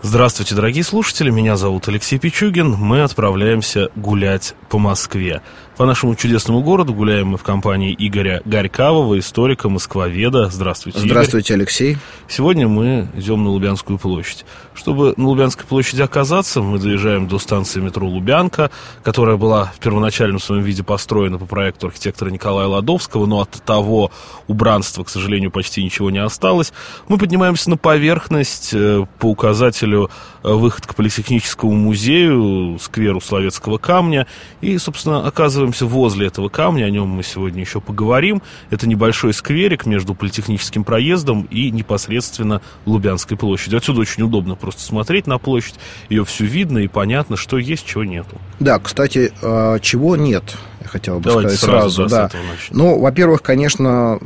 Здравствуйте, дорогие слушатели, меня зовут Алексей Пичугин. Мы отправляемся гулять по Москве. По нашему чудесному городу гуляем мы в компании Игоря Горькавого, историка, москвоведа. Здравствуйте, Здравствуйте, Игорь. Алексей. Сегодня мы идем на Лубянскую площадь. Чтобы на Лубянской площади оказаться, мы доезжаем до станции метро Лубянка, которая была в первоначальном своем виде построена по проекту архитектора Николая Ладовского, но от того убранства, к сожалению, почти ничего не осталось. Мы поднимаемся на поверхность э, по указателю э, выход к Политехническому музею, скверу Словецкого камня, и, собственно, оказываемся возле этого камня, о нем мы сегодня еще поговорим. Это небольшой скверик между Политехническим проездом и непосредственно Лубянской площадью. Отсюда очень удобно просто смотреть на площадь, ее все видно и понятно, что есть, чего нету. Да, кстати, а, чего нет, хотел бы Давайте сказать сразу. сразу, да, с. Ну, во-первых, конечно,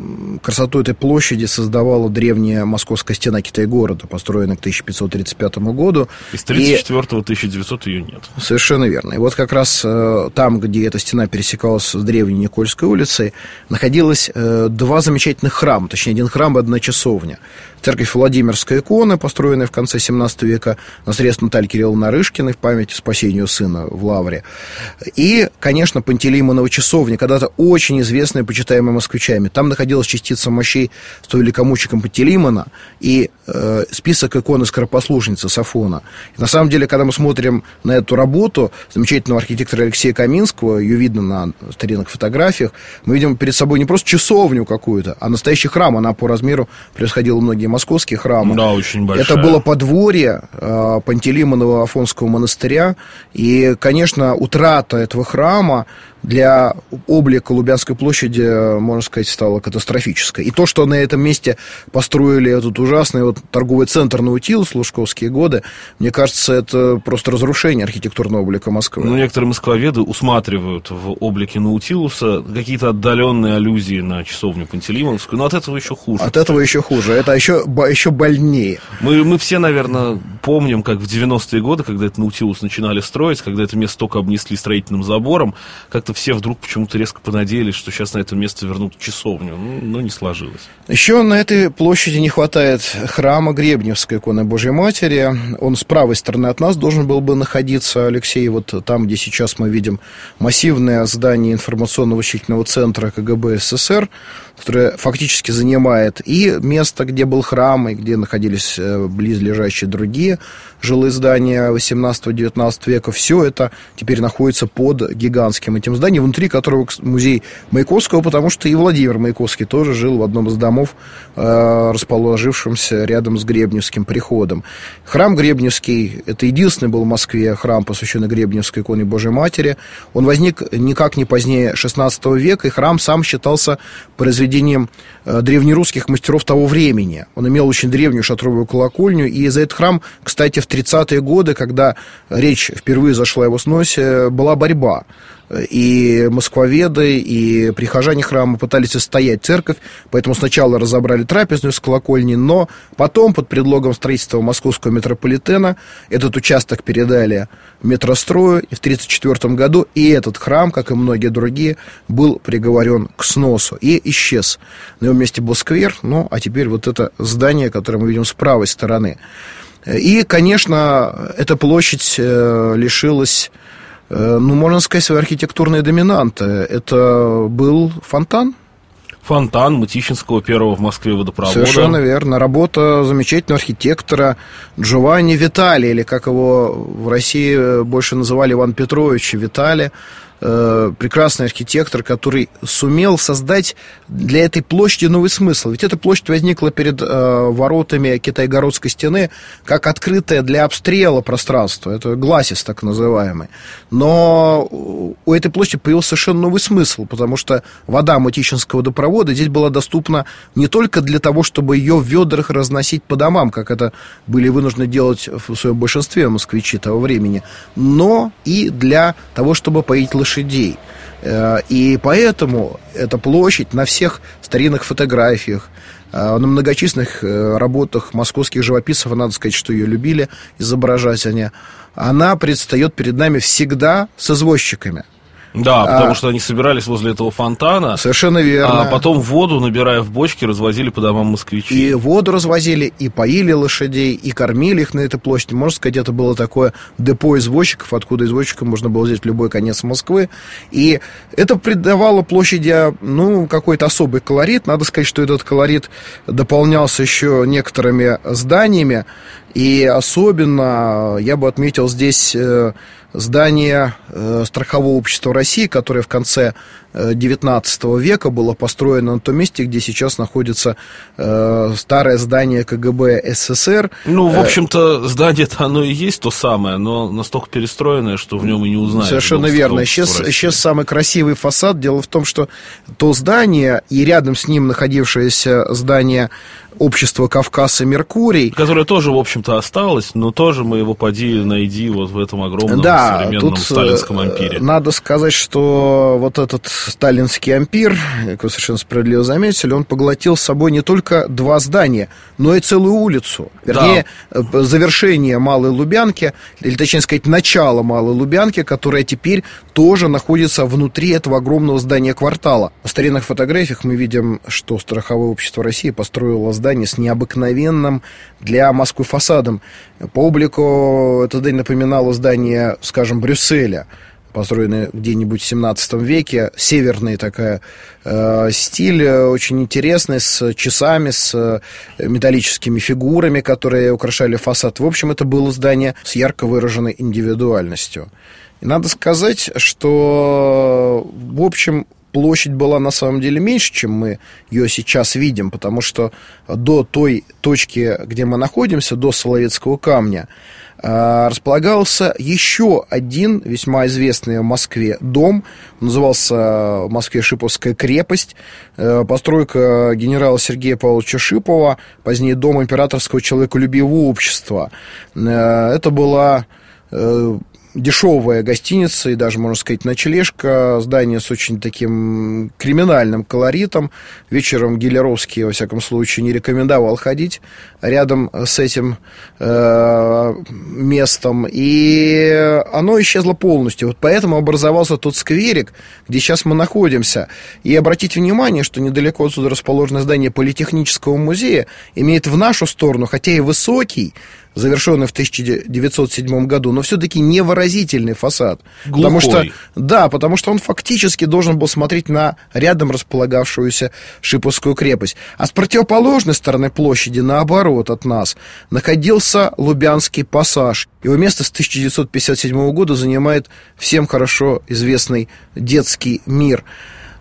красоту этой площади создавала древняя московская стена Китай-города, построенная к 1535 году. Из И- 34-го 1900 ее нет. Совершенно верно. И вот как раз э, там, где эта стена пересекалась с древней Никольской улицей, находилось э, два замечательных храма, точнее, один храм и одна часовня. Церковь Владимирской иконы, построенная в конце 17 века на средства Натальи Кирилловны Нарышкиной в память о спасению сына в Лавре. И, конечно, Пантелеймонова часовня, когда-то очень известная, почитаемая москвичами. Там находилась частица мощей с той великомучиком Пантелеймона и э, список иконы скоропослушницы Сафона. И на самом деле, когда мы смотрим на эту работу замечательного архитектора Алексея Каминского, ее видно на старинных фотографиях, мы видим перед собой не просто часовню какую-то, а настоящий храм. Она по размеру превосходила многие московские храмы. Да, очень большая. Это было подворье э, Пантелеймонова Афонского монастыря. И, конечно, утрата этого храма для облика Лубянской площади, можно сказать, стала катастрофической. И то, что на этом месте построили этот ужасный вот торговый центр Наутилус в лужковские годы, мне кажется, это просто разрушение архитектурного облика Москвы. Ну, некоторые москвоведы усматривают в облике Наутилуса какие-то отдаленные аллюзии на часовню Пантелеймоновскую, но от этого еще хуже. От этого еще хуже. Это еще, еще больнее. Мы, мы все, наверное, помним, как в 90-е годы, когда этот Наутилус начинали строить, когда это место только обнесли строительным забором, как-то все вдруг почему-то резко понадеялись, что сейчас на это место вернут часовню. Ну, но не сложилось. Еще на этой площади не хватает храма Гребневской иконы Божьей Матери. Он с правой стороны от нас должен был бы находиться, Алексей, вот там, где сейчас мы видим массивное здание информационно-вычислительного центра КГБ СССР, которое фактически занимает и место, где был храм, и где находились э, близлежащие другие жилые здания 18-19 века. Все это теперь находится под гигантским этим зданием, внутри которого музей Маяковского, потому что и Владимир Маяковский тоже жил в одном из домов, э, расположившемся рядом с Гребневским приходом. Храм Гребневский, это единственный был в Москве храм, посвященный Гребневской иконе Божьей Матери. Он возник никак не позднее 16 века, и храм сам считался произведением э, древнерусских мастеров того времени. Он имел очень древнюю шатровую колокольню, и за этот храм, кстати, в 30-е годы, когда речь впервые зашла о его сносе, была борьба. И москвоведы, и прихожане храма пытались отстоять церковь, поэтому сначала разобрали трапезную с колокольни, но потом под предлогом строительства московского метрополитена этот участок передали метрострою, и в 1934 году и этот храм, как и многие другие, был приговорен к сносу и исчез. На его месте был сквер, ну, а теперь вот это здание, которое мы видим с правой стороны. И, конечно, эта площадь э, лишилась, ну, можно сказать, своей архитектурной доминанты. Это был фонтан. Фонтан Мытищинского первого в Москве водопровода. Совершенно верно. Работа замечательного архитектора Джованни Витали, или как его в России больше называли Иван Петрович Витали. Э, прекрасный архитектор, который сумел создать для этой площади новый смысл. Ведь эта площадь возникла перед э, воротами Китайгородской стены как открытое для обстрела пространство. Это гласис так называемый. Но у этой площади появился совершенно новый смысл, потому что вода Мытищинского водопровода здесь была доступна не только для того, чтобы ее в ведрах разносить по домам, как это были вынуждены делать в своем большинстве москвичи того времени, но и для того, чтобы поить лошадей. Э, И поэтому эта площадь на всех старинных фотографиях, на многочисленных работах московских живописцев, надо сказать, что ее любили изображать они, она предстает перед нами всегда с извозчиками. Да, потому а, что они собирались возле этого фонтана. Совершенно верно. А потом воду, набирая в бочки, развозили по домам москвичей. И воду развозили, и поили лошадей, и кормили их на этой площади. Можно сказать, это было такое депо извозчиков, откуда извозчикам можно было взять в любой конец Москвы. И это придавало площади, ну, какой-то особый колорит. Надо сказать, что этот колорит дополнялся еще некоторыми зданиями. И особенно я бы отметил здесь э, здание э, страхового общества России, которое в конце XIX э, века было построено на том месте, где сейчас находится старое здание КГБ СССР. Ну, в общем-то, здание-то оно и есть то самое, но настолько перестроенное, что в нем и не узнаешь. Совершенно верно. Сейчас, сейчас самый красивый фасад. Дело в том, что то здание и рядом с ним находившееся здание общества Кавказ и Меркурий. Которое тоже, в общем-то, осталось, но тоже мы его поди найди вот в этом огромном да, современном тут сталинском э, ампире. Надо сказать, что вот этот сталинский ампир, как вы совершенно справедливо заметили, он поглотил с собой не только два здания, но и целую улицу. Вернее, да. Э, завершение Малой Лубянки, или точнее сказать, начало Малой Лубянки, которая теперь тоже находится внутри этого огромного здания квартала. На старинных фотографиях мы видим, что страховое общество России построило здание с необыкновенным для Москвы фасадом. По облику это здание напоминало здание, скажем, Брюсселя построенный где-нибудь в 17 веке, северный такая э, стиль, очень интересный, с часами, с э, металлическими фигурами, которые украшали фасад. В общем, это было здание с ярко выраженной индивидуальностью. И надо сказать, что, в общем, площадь была на самом деле меньше, чем мы ее сейчас видим, потому что до той точки, где мы находимся, до Соловецкого камня, располагался еще один весьма известный в Москве дом. назывался в Москве Шиповская крепость. Э, постройка генерала Сергея Павловича Шипова, позднее дом императорского человеколюбивого общества. Э, это была э, дешевая гостиница и даже, можно сказать, ночлежка. Здание с очень таким криминальным колоритом. Вечером Гелеровский, во всяком случае, не рекомендовал ходить рядом с этим э, местом. И оно исчезло полностью. Вот поэтому образовался тот скверик, где сейчас мы находимся. И обратите внимание, что недалеко отсюда расположено здание Политехнического музея, имеет в нашу сторону, хотя и высокий, завершенный в 1907 году, но все-таки невыразительный фасад. Глухой. Потому что, да, потому что он фактически должен был смотреть на рядом располагавшуюся Шиповскую крепость. А с противоположной стороны площади, наоборот от нас, находился Лубянский пассаж. Его место с 1957 года занимает всем хорошо известный детский мир.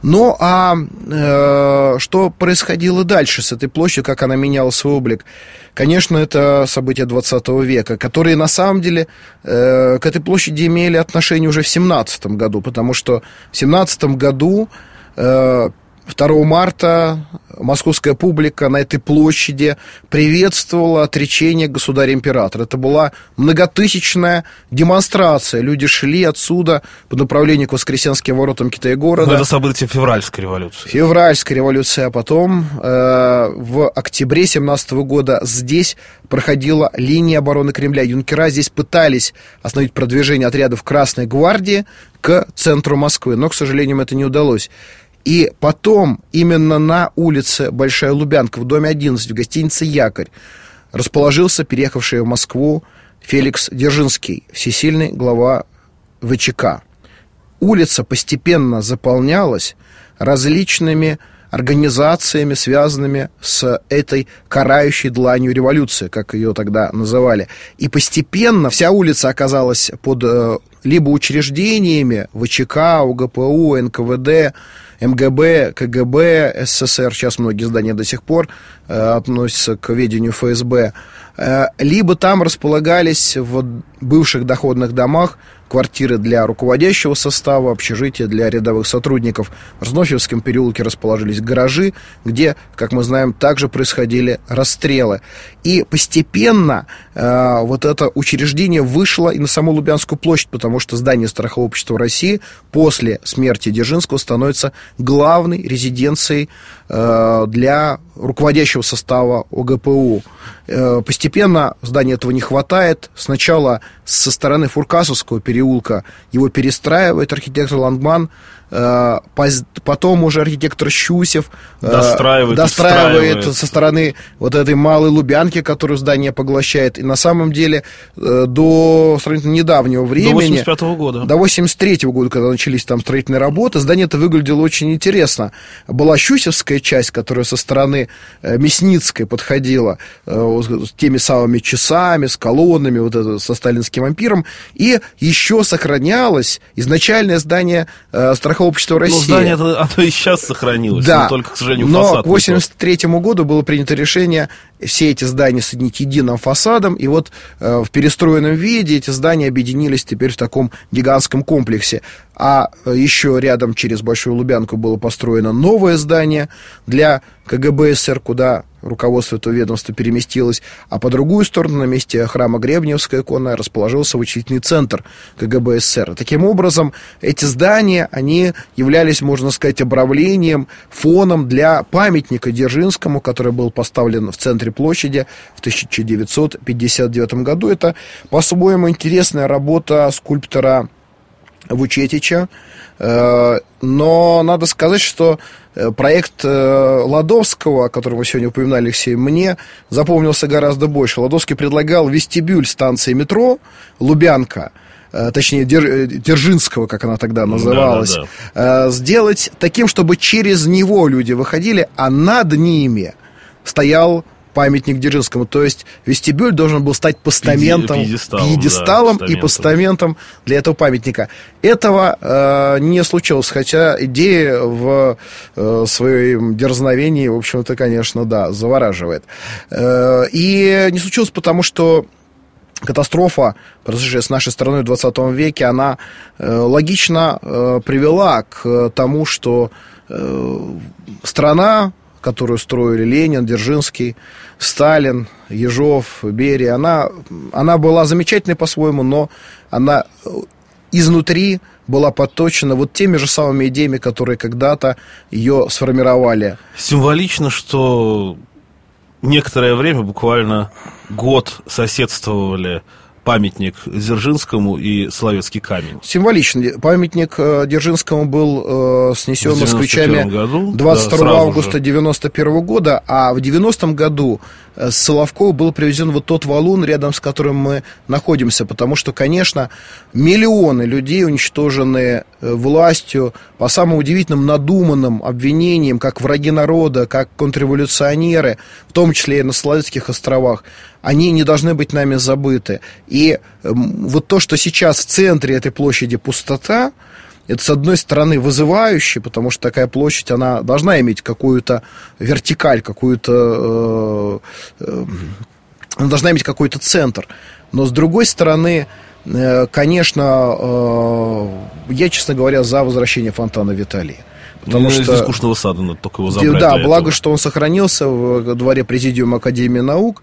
Ну, а э, что происходило дальше с этой площадью, как она меняла свой облик? Конечно, это события 20 века, которые на самом деле э, к этой площади имели отношение уже в 17 году, потому что в 17 году э, 2 марта московская публика на этой площади приветствовала отречение государя-императора. Это была многотысячная демонстрация. Люди шли отсюда по направлению к Воскресенским воротам Китая-города. Но это событие февральской революции. Февральская революция. А потом э, в октябре 17 года здесь проходила линия обороны Кремля. Юнкера здесь пытались остановить продвижение отрядов Красной гвардии к центру Москвы. Но, к сожалению, это не удалось. И потом именно на улице Большая Лубянка, в доме 11, в гостинице «Якорь», расположился переехавший в Москву Феликс Держинский, всесильный глава ВЧК. Улица постепенно заполнялась различными организациями, связанными с этой карающей дланью революции, как ее тогда называли. И постепенно вся улица оказалась под э, либо учреждениями ВЧК, УГПУ, НКВД, МГБ, КГБ, СССР, сейчас многие здания до сих пор э, относятся к ведению ФСБ, либо там располагались в бывших доходных домах квартиры для руководящего состава, общежития для рядовых сотрудников. В Разнофьевском переулке расположились гаражи, где, как мы знаем, также происходили расстрелы. И постепенно э, вот это учреждение вышло и на саму Лубянскую площадь, потому что здание Страхового общества России после смерти Дзержинского становится главной резиденцией э, для руководящего состава ОГПУ. Э, постепенно здания этого не хватает. Сначала со стороны Фуркасовского переулка его перестраивает архитектор Лангман, Э, потом уже архитектор Щусев э, достраивает, достраивает со стороны вот этой малой Лубянки, которую здание поглощает. И на самом деле э, до сравнительно недавнего времени... До 85 -го года. До 83 -го года, когда начались там строительные работы, здание это выглядело очень интересно. Была Щусевская часть, которая со стороны Мясницкой подходила с теми самыми часами, с колоннами, вот это, со сталинским ампиром. И еще сохранялось изначальное здание страховой общества России. Ну, здание оно и сейчас сохранилось, да, но только, к сожалению, но к 83 году было принято решение все эти здания соединить единым фасадом, и вот э, в перестроенном виде эти здания объединились теперь в таком гигантском комплексе. А э, еще рядом через Большую Лубянку было построено новое здание для КГБ СССР, куда руководство этого ведомства переместилось, а по другую сторону, на месте храма Гребневская икона, расположился вычислительный центр КГБ СССР. Таким образом, эти здания, они являлись, можно сказать, обравлением, фоном для памятника Дзержинскому, который был поставлен в центре площади в 1959 году. Это, по-своему, интересная работа скульптора Вучетича, но надо сказать, что Э, проект э, Ладовского, о котором мы сегодня упоминали, Алексей, мне запомнился гораздо больше. Ладовский предлагал вестибюль станции метро Лубянка, э, точнее, Держинского, как она тогда называлась, да, да, да. сделать таким, чтобы через него люди выходили, а над ними стоял памятник Дзержинскому. То есть вестибюль должен был стать постаментом, пьедесталом, пьедесталом да, и постаментом для этого памятника. Этого э, не случилось, хотя идея в э, своем дерзновении, в общем-то, конечно, да, завораживает. Э, и не случилось потому, что катастрофа, произошедшая с нашей страной в 20 веке, она э, логично э, привела к тому, что э, страна которую строили Ленин, Дзержинский, Сталин, Ежов, Берия, она, она была замечательной по-своему, но она э, изнутри была подточена вот теми же самыми идеями, которые когда-то ее сформировали. Символично, что некоторое время, буквально год соседствовали памятник Дзержинскому и Соловецкий камень. Символично. Памятник э, Дзержинскому был э, снесен москвичами году, 22 да, августа 91 года, а в 90-м году с Соловкова был привезен вот тот валун, рядом с которым мы находимся, потому что, конечно, миллионы людей уничтожены э, властью по самым удивительным надуманным обвинениям, как враги народа, как контрреволюционеры, в том числе и на Соловецких островах они не должны быть нами забыты. И вот то, что сейчас в центре этой площади пустота, это, с одной стороны, вызывающе, потому что такая площадь, она должна иметь какую-то вертикаль, какую-то... Э, э, она должна иметь какой-то центр. Но, с другой стороны, э, конечно, я, честно говоря, за возвращение фонтана Виталия. Потому ну, что... Из искусственного сада надо только его забрать. Да, благо, этого. что он сохранился в дворе Президиума Академии наук.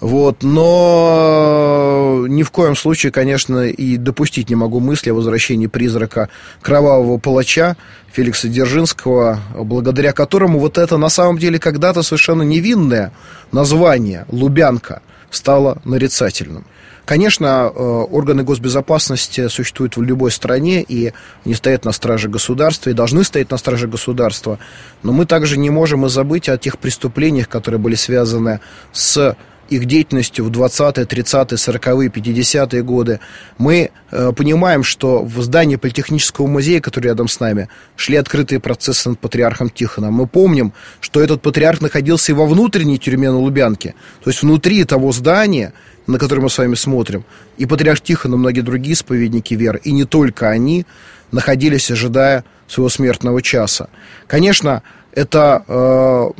Вот, но ни в коем случае, конечно, и допустить не могу мысли о возвращении призрака кровавого палача Феликса Дзержинского, благодаря которому вот это на самом деле когда-то совершенно невинное название «Лубянка» стало нарицательным. Конечно, э, органы госбезопасности существуют в любой стране, и они стоят на страже государства, и должны стоять на страже государства. Но мы также не можем и забыть о тех преступлениях, которые были связаны с их деятельностью в 20-е, 30-е, 40-е, 50-е годы, мы э, понимаем, что в здании Политехнического музея, который рядом с нами, шли открытые процессы над патриархом Тихоном. Мы помним, что этот патриарх находился и во внутренней тюрьме на Лубянке. То есть внутри того здания на который мы с вами смотрим, и патриарх Тихон, и многие другие исповедники веры, и не только они, находились, ожидая своего смертного часа. Конечно, это э,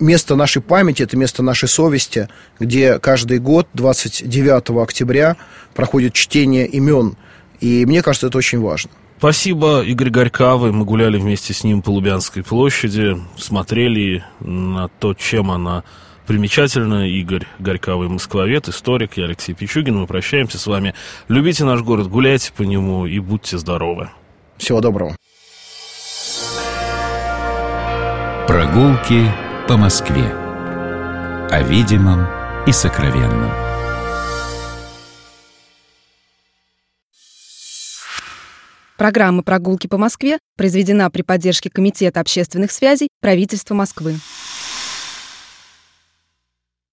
место нашей памяти, это место нашей совести, где каждый год, 29 октября, проходит чтение имен. И мне кажется, это очень важно. Спасибо, Игорь Горькавый. Мы гуляли вместе с ним по Лубянской площади, смотрели на то, чем она примечательно. Игорь Горьковый, москвовед, историк. Я Алексей Пичугин. Мы прощаемся с вами. Любите наш город, гуляйте по нему и будьте здоровы. Всего доброго. Прогулки по Москве. О видимом и сокровенном. Программа «Прогулки по Москве» произведена при поддержке Комитета общественных связей правительства Москвы.